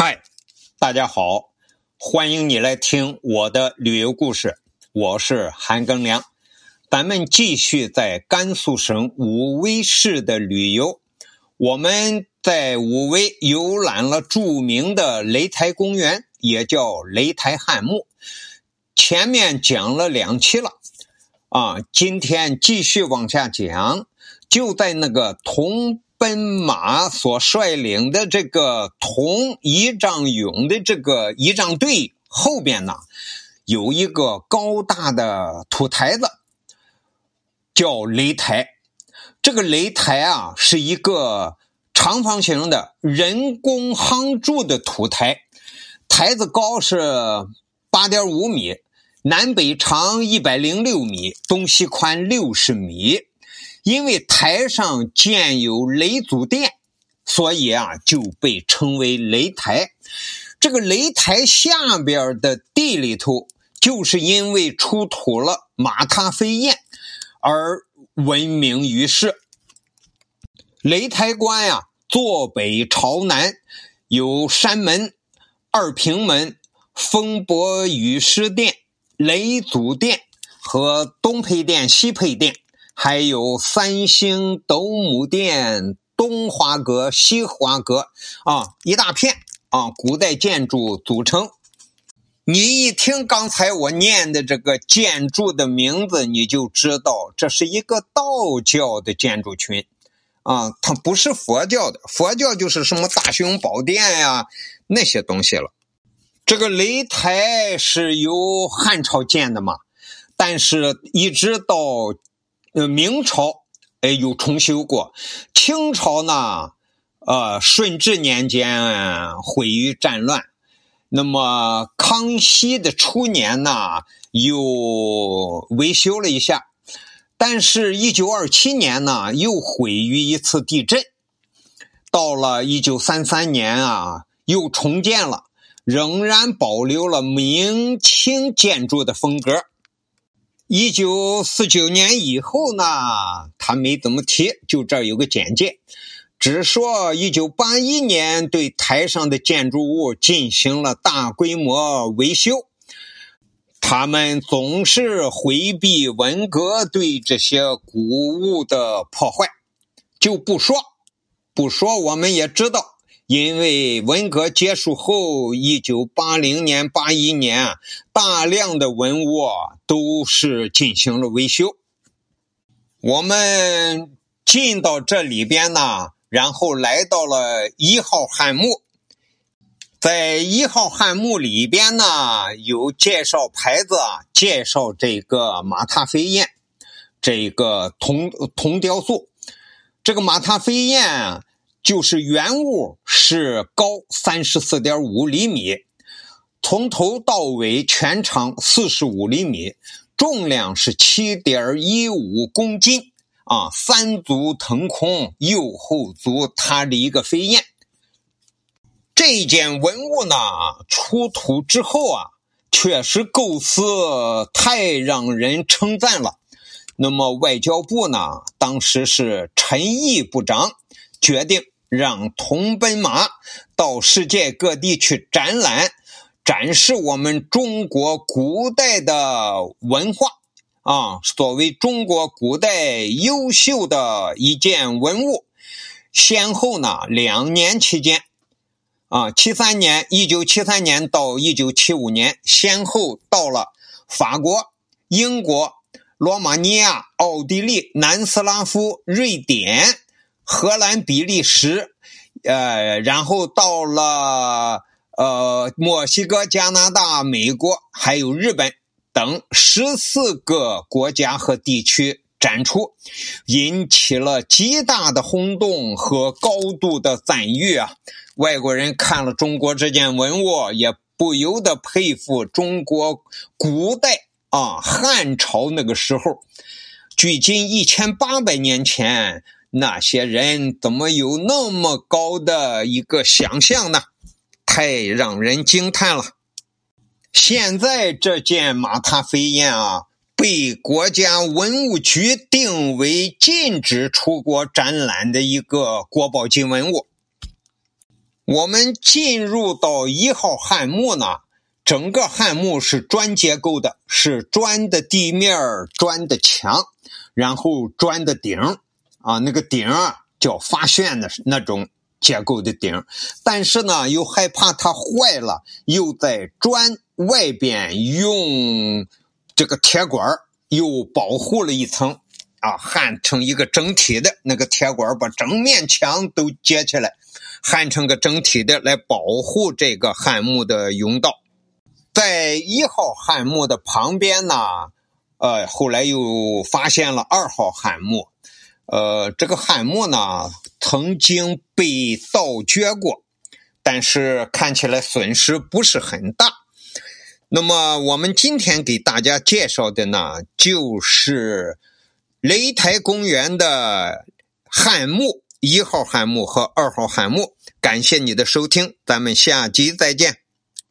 嗨，大家好，欢迎你来听我的旅游故事。我是韩庚良，咱们继续在甘肃省武威市的旅游。我们在武威游览了著名的雷台公园，也叫雷台汉墓。前面讲了两期了，啊，今天继续往下讲。就在那个铜奔马所率领的这个铜仪仗俑的这个仪仗队后边呢，有一个高大的土台子，叫擂台。这个擂台啊，是一个长方形的人工夯筑的土台，台子高是八点五米，南北长一百零六米，东西宽六十米。因为台上建有雷祖殿，所以啊就被称为雷台。这个雷台下边的地里头，就是因为出土了马踏飞燕而闻名于世。雷台关呀，坐北朝南，有山门、二平门、风伯雨师殿、雷祖殿和东配殿、西配殿。还有三星斗母殿、东华阁、西华阁啊，一大片啊，古代建筑组成。你一听刚才我念的这个建筑的名字，你就知道这是一个道教的建筑群啊，它不是佛教的。佛教就是什么大雄宝殿呀那些东西了。这个擂台是由汉朝建的嘛，但是一直到。呃，明朝哎有重修过，清朝呢，呃，顺治年间毁于战乱，那么康熙的初年呢又维修了一下，但是，一九二七年呢又毁于一次地震，到了一九三三年啊又重建了，仍然保留了明清建筑的风格。一九四九年以后呢，他没怎么提，就这有个简介，只说一九八一年对台上的建筑物进行了大规模维修。他们总是回避文革对这些古物的破坏，就不说，不说，我们也知道。因为文革结束后，一九八零年、八一年，大量的文物都是进行了维修。我们进到这里边呢，然后来到了一号汉墓。在一号汉墓里边呢，有介绍牌子，介绍这个马踏飞燕，这个铜铜雕塑。这个马踏飞燕啊。就是原物是高三十四点五厘米，从头到尾全长四十五厘米，重量是七点一五公斤啊！三足腾空，右后足踏着一个飞燕。这件文物呢，出土之后啊，确实构思太让人称赞了。那么外交部呢，当时是陈毅部长。决定让铜奔马到世界各地去展览，展示我们中国古代的文化啊，作为中国古代优秀的一件文物。先后呢，两年期间，啊，七三年，一九七三年到一九七五年，先后到了法国、英国、罗马尼亚、奥地利、南斯拉夫、瑞典。荷兰、比利时，呃，然后到了呃墨西哥、加拿大、美国，还有日本等十四个国家和地区展出，引起了极大的轰动和高度的赞誉啊！外国人看了中国这件文物，也不由得佩服中国古代啊汉朝那个时候，距今一千八百年前。那些人怎么有那么高的一个想象呢？太让人惊叹了！现在这件马踏飞燕啊，被国家文物局定为禁止出国展览的一个国宝级文物。我们进入到一号汉墓呢，整个汉墓是砖结构的，是砖的地面、砖的墙，然后砖的顶啊，那个顶叫发旋的那种结构的顶，但是呢又害怕它坏了，又在砖外边用这个铁管又保护了一层。啊，焊成一个整体的那个铁管，把整面墙都接起来，焊成个整体的来保护这个汉墓的甬道。在一号汉墓的旁边呢，呃，后来又发现了二号汉墓。呃，这个汉墓呢，曾经被盗掘过，但是看起来损失不是很大。那么，我们今天给大家介绍的呢，就是。雷台公园的汉墓一号汉墓和二号汉墓，感谢你的收听，咱们下集再见。